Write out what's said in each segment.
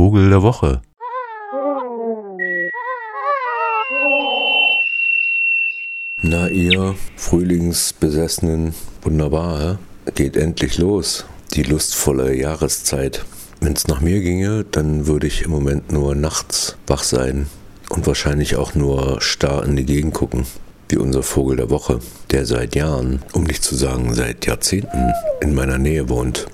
Vogel der Woche. Na ihr Frühlingsbesessenen, wunderbar, geht endlich los, die lustvolle Jahreszeit. Wenn es nach mir ginge, dann würde ich im Moment nur nachts wach sein und wahrscheinlich auch nur starr in die Gegend gucken, wie unser Vogel der Woche, der seit Jahren, um nicht zu sagen seit Jahrzehnten, in meiner Nähe wohnt.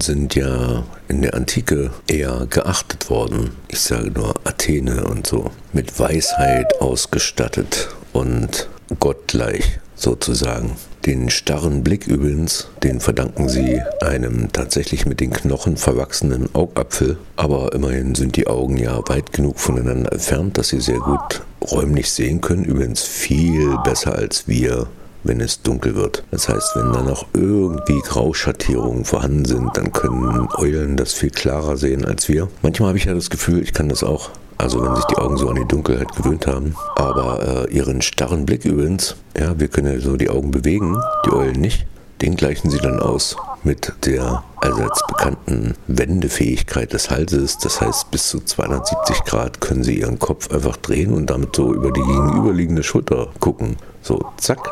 Sind ja in der Antike eher geachtet worden. Ich sage nur Athene und so. Mit Weisheit ausgestattet und gottgleich sozusagen. Den starren Blick übrigens, den verdanken sie einem tatsächlich mit den Knochen verwachsenen Augapfel. Aber immerhin sind die Augen ja weit genug voneinander entfernt, dass sie sehr gut räumlich sehen können. Übrigens viel besser als wir wenn es dunkel wird. Das heißt, wenn da noch irgendwie Grauschattierungen vorhanden sind, dann können Eulen das viel klarer sehen als wir. Manchmal habe ich ja das Gefühl, ich kann das auch. Also wenn sich die Augen so an die Dunkelheit gewöhnt haben. Aber äh, ihren starren Blick übrigens, ja, wir können ja so die Augen bewegen, die Eulen nicht. Den gleichen sie dann aus mit der allseits bekannten Wendefähigkeit des Halses. Das heißt, bis zu 270 Grad können sie ihren Kopf einfach drehen und damit so über die gegenüberliegende Schulter gucken. So, zack,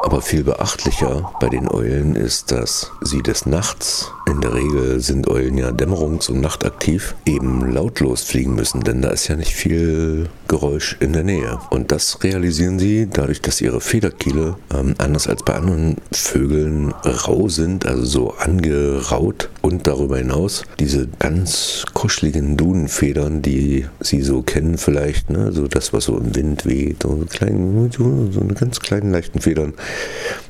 Aber viel beachtlicher bei den Eulen ist, dass sie des Nachts, in der Regel sind Eulen ja dämmerungs- und nachtaktiv, eben lautlos fliegen müssen, denn da ist ja nicht viel Geräusch in der Nähe. Und das realisieren sie dadurch, dass ihre Federkiele, ähm, anders als bei anderen Vögeln, rau sind, also so angeraut und darüber hinaus diese ganz kuscheligen Dunenfedern, die sie so kennen vielleicht, ne? so das, was so im Wind weht, so, kleinen, so eine ganz kleinen leichten Federn,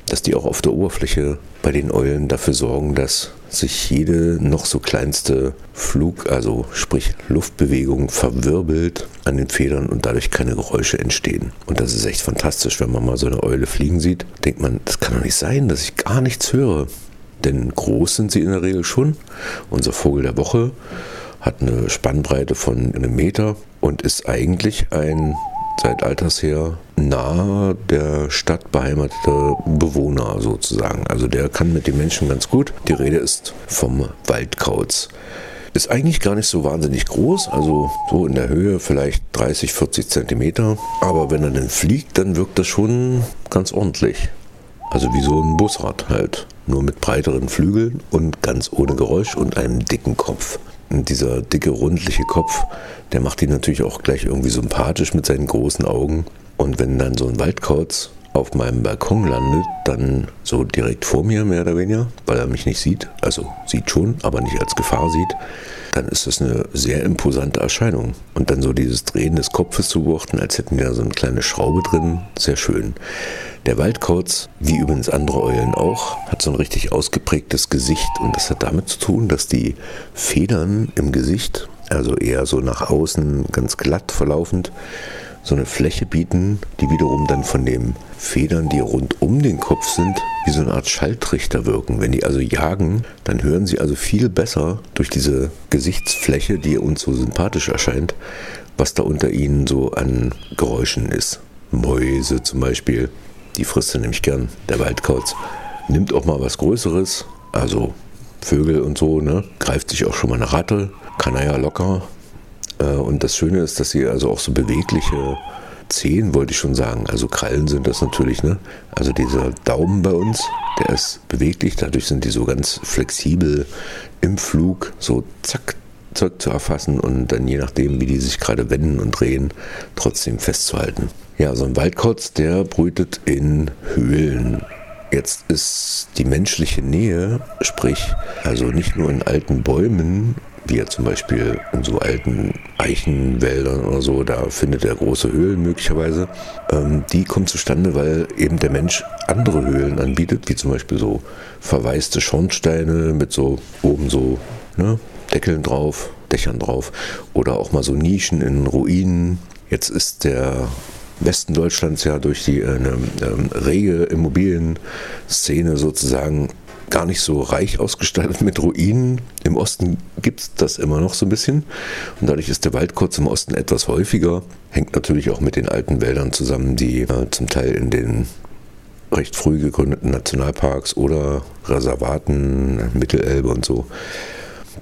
dass die auch auf der Oberfläche bei den Eulen dafür sorgen, dass sich jede noch so kleinste Flug, also sprich Luftbewegung verwirbelt an den Federn und dadurch keine Geräusche entstehen. Und das ist echt fantastisch, wenn man mal so eine Eule fliegen sieht, denkt man, das kann doch nicht sein, dass ich gar nichts höre. Denn groß sind sie in der Regel schon. Unser Vogel der Woche hat eine Spannbreite von einem Meter und ist eigentlich ein seit alters her nahe der Stadt beheimatete Bewohner sozusagen. Also der kann mit den Menschen ganz gut. Die Rede ist vom Waldkauz. Ist eigentlich gar nicht so wahnsinnig groß, also so in der Höhe vielleicht 30, 40 Zentimeter. Aber wenn er dann fliegt, dann wirkt das schon ganz ordentlich. Also wie so ein Busrad halt. Nur mit breiteren Flügeln und ganz ohne Geräusch und einem dicken Kopf. Dieser dicke, rundliche Kopf, der macht ihn natürlich auch gleich irgendwie sympathisch mit seinen großen Augen. Und wenn dann so ein Waldkauz auf meinem Balkon landet, dann so direkt vor mir mehr oder weniger, weil er mich nicht sieht, also sieht schon, aber nicht als Gefahr sieht, dann ist das eine sehr imposante Erscheinung. Und dann so dieses Drehen des Kopfes zu beobachten, als hätten wir da so eine kleine Schraube drin, sehr schön. Der Waldkauz, wie übrigens andere Eulen auch, hat so ein richtig ausgeprägtes Gesicht und das hat damit zu tun, dass die Federn im Gesicht, also eher so nach außen ganz glatt verlaufend, so eine Fläche bieten, die wiederum dann von den Federn, die rund um den Kopf sind, wie so eine Art Schalltrichter wirken. Wenn die also jagen, dann hören sie also viel besser durch diese Gesichtsfläche, die uns so sympathisch erscheint, was da unter ihnen so an Geräuschen ist. Mäuse zum Beispiel, die frisst er nämlich gern, der Waldkauz. Nimmt auch mal was Größeres, also Vögel und so, ne? Greift sich auch schon mal eine Ratte, kann er ja locker. Äh, und das Schöne ist, dass sie also auch so bewegliche Zehen, wollte ich schon sagen. Also Krallen sind das natürlich, ne? Also dieser Daumen bei uns, der ist beweglich, dadurch sind die so ganz flexibel im Flug, so zack, Zeug zu erfassen und dann je nachdem, wie die sich gerade wenden und drehen, trotzdem festzuhalten. Ja, so ein Waldkauz, der brütet in Höhlen. Jetzt ist die menschliche Nähe, sprich, also nicht nur in alten Bäumen, wie ja zum Beispiel in so alten Eichenwäldern oder so, da findet er große Höhlen möglicherweise. Ähm, die kommt zustande, weil eben der Mensch andere Höhlen anbietet, wie zum Beispiel so verwaiste Schornsteine mit so oben so ne, Deckeln drauf, Dächern drauf oder auch mal so Nischen in Ruinen. Jetzt ist der Westen Deutschlands ja durch die äh, ähm, rege Immobilienszene sozusagen gar nicht so reich ausgestattet mit Ruinen. Im Osten gibt es das immer noch so ein bisschen. Und dadurch ist der Wald kurz im Osten etwas häufiger. Hängt natürlich auch mit den alten Wäldern zusammen, die äh, zum Teil in den recht früh gegründeten Nationalparks oder Reservaten, Mittelelbe und so,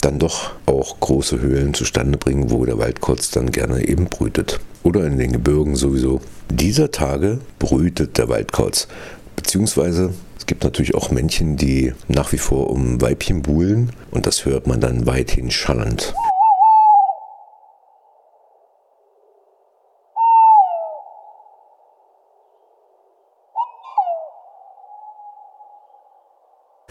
dann doch auch große Höhlen zustande bringen, wo der Waldkauz dann gerne eben brütet. Oder in den Gebirgen sowieso. Dieser Tage brütet der Waldkauz. Beziehungsweise es gibt natürlich auch Männchen, die nach wie vor um Weibchen buhlen und das hört man dann weithin schallend.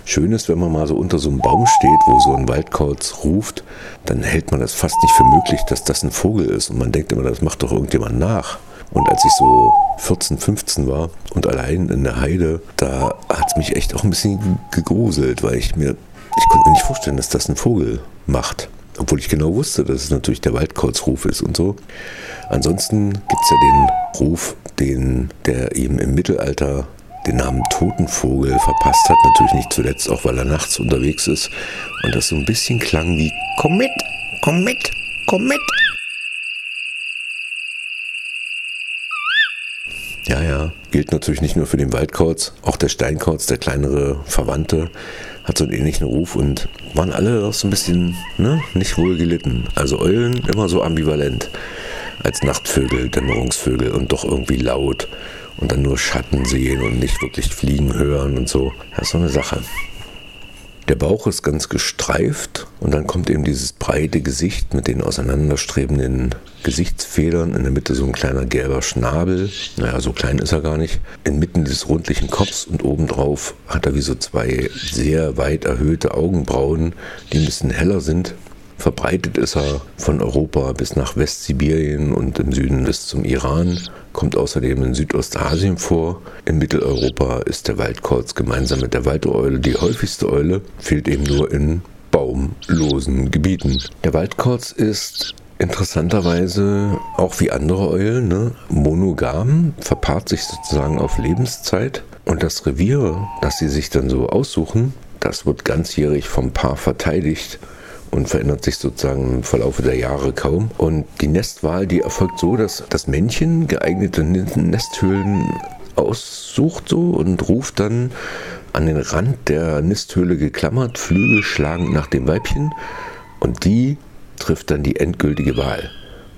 Schön ist, wenn man mal so unter so einem Baum steht, wo so ein Waldkauz ruft, dann hält man das fast nicht für möglich, dass das ein Vogel ist. Und man denkt immer, das macht doch irgendjemand nach. Und als ich so 14, 15 war und allein in der Heide, da hat es mich echt auch ein bisschen gegruselt, weil ich mir, ich konnte mir nicht vorstellen, dass das ein Vogel macht. Obwohl ich genau wusste, dass es natürlich der Waldkauzruf ist und so. Ansonsten gibt es ja den Ruf, den der ihm im Mittelalter den Namen Totenvogel verpasst hat. Natürlich nicht zuletzt auch, weil er nachts unterwegs ist. Und das so ein bisschen klang wie Komm mit, komm mit, komm mit. Gilt natürlich nicht nur für den Waldkauz, auch der Steinkauz, der kleinere Verwandte, hat so einen ähnlichen Ruf und waren alle doch so ein bisschen ne, nicht wohl gelitten. Also Eulen immer so ambivalent als Nachtvögel, Dämmerungsvögel und doch irgendwie laut und dann nur Schatten sehen und nicht wirklich fliegen hören und so. Das ist so eine Sache. Der Bauch ist ganz gestreift und dann kommt eben dieses breite Gesicht mit den auseinanderstrebenden Gesichtsfedern. In der Mitte so ein kleiner gelber Schnabel. Naja, so klein ist er gar nicht. Inmitten des rundlichen Kopfs und obendrauf hat er wie so zwei sehr weit erhöhte Augenbrauen, die ein bisschen heller sind. Verbreitet ist er von Europa bis nach Westsibirien und im Süden bis zum Iran kommt außerdem in Südostasien vor. In Mitteleuropa ist der Waldkauz gemeinsam mit der Waldeule die häufigste Eule, fehlt eben nur in baumlosen Gebieten. Der Waldkauz ist interessanterweise auch wie andere Eulen ne, monogam, verpaart sich sozusagen auf Lebenszeit. Und das Revier, das sie sich dann so aussuchen, das wird ganzjährig vom Paar verteidigt und verändert sich sozusagen im Verlauf der Jahre kaum. Und die Nestwahl, die erfolgt so, dass das Männchen geeignete Nesthöhlen aussucht so und ruft dann an den Rand der Nisthöhle geklammert, Flügel schlagend nach dem Weibchen und die trifft dann die endgültige Wahl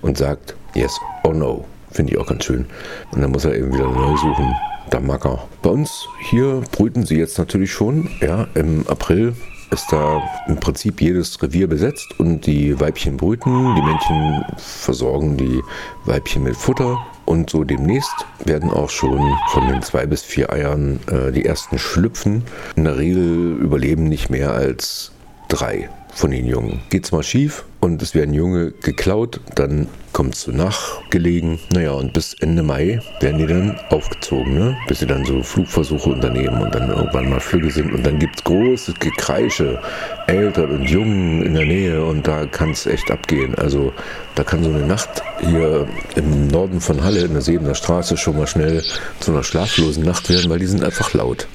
und sagt yes or no. Finde ich auch ganz schön. Und dann muss er eben wieder neu suchen. Der Macker. Bei uns hier brüten sie jetzt natürlich schon. Ja, im April ist da im Prinzip jedes Revier besetzt und die Weibchen brüten, die Männchen versorgen die Weibchen mit Futter und so demnächst werden auch schon von den zwei bis vier Eiern äh, die ersten schlüpfen. In der Regel überleben nicht mehr als drei von den Jungen. Geht's mal schief und es werden Junge geklaut, dann kommt es zu nachgelegen. Naja, und bis Ende Mai werden die dann aufgezogen, ne? bis sie dann so Flugversuche unternehmen und dann irgendwann mal Flüge sind. Und dann gibt es großes Gekreische, Eltern und Jungen in der Nähe und da kann es echt abgehen. Also da kann so eine Nacht hier im Norden von Halle in der Sebener Straße schon mal schnell zu einer schlaflosen Nacht werden, weil die sind einfach laut.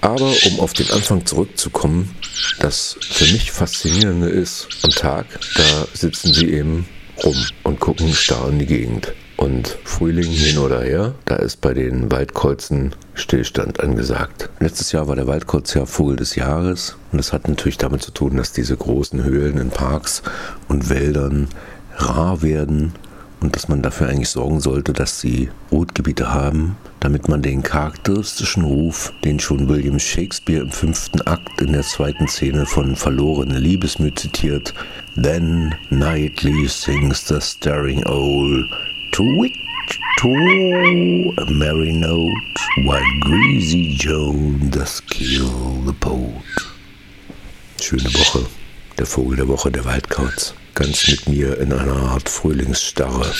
Aber um auf den Anfang zurückzukommen, das für mich Faszinierende ist, am Tag, da sitzen sie eben rum und gucken starr in die Gegend. Und Frühling hin oder her, da ist bei den Waldkreuzen Stillstand angesagt. Letztes Jahr war der Waldkreuz ja Vogel des Jahres und das hat natürlich damit zu tun, dass diese großen Höhlen in Parks und Wäldern rar werden und dass man dafür eigentlich sorgen sollte, dass sie Rotgebiete haben, damit man den charakteristischen Ruf, den schon William Shakespeare im fünften Akt in der zweiten Szene von Verlorene Liebesmüh zitiert, Then nightly sings the staring owl, to which to a merry note, while greasy Joan does kill the poet. Schöne Woche, der Vogel der Woche, der Waldkauz ganz mit mir in einer Art Frühlingsstarre.